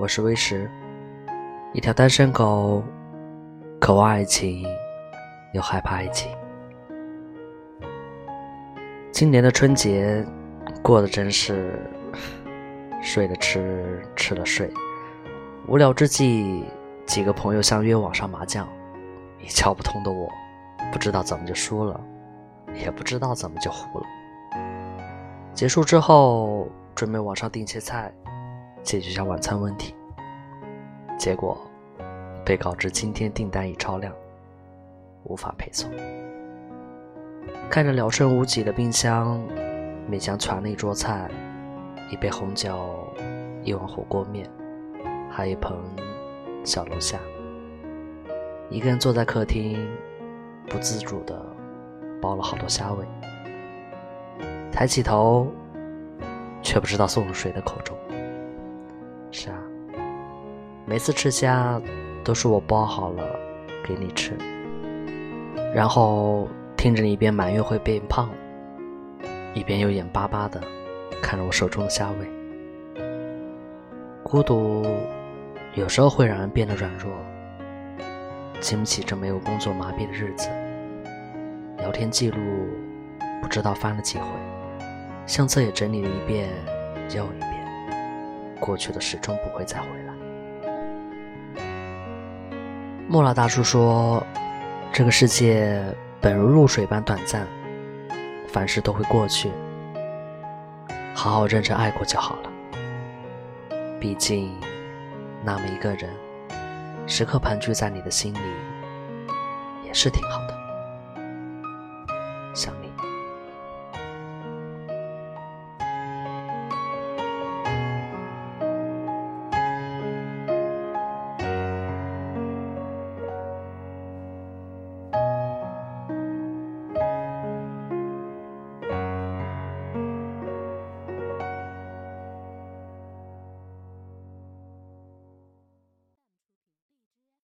我是威石，一条单身狗，渴望爱情，又害怕爱情。今年的春节过得真是睡了吃，吃了睡。无聊之际，几个朋友相约网上麻将，一窍不通的我，不知道怎么就输了，也不知道怎么就胡了。结束之后，准备网上订些菜。解决下晚餐问题，结果被告知今天订单已超量，无法配送。看着了剩无几的冰箱，勉强攒了一桌菜，一杯红酒，一碗火锅面，还有一盆小龙虾。一个人坐在客厅，不自主的包了好多虾尾。抬起头，却不知道送入谁的口中。是啊，每次吃虾都是我剥好了给你吃，然后听着你一边埋怨会变胖，一边又眼巴巴的看着我手中的虾味。孤独有时候会让人变得软弱，经不起这没有工作麻痹的日子。聊天记录不知道翻了几回，相册也整理了一遍又一遍。过去的始终不会再回来。莫老大叔说：“这个世界本如露水般短暂，凡事都会过去，好好认真爱过就好了。毕竟，那么一个人，时刻盘踞在你的心里，也是挺好的。”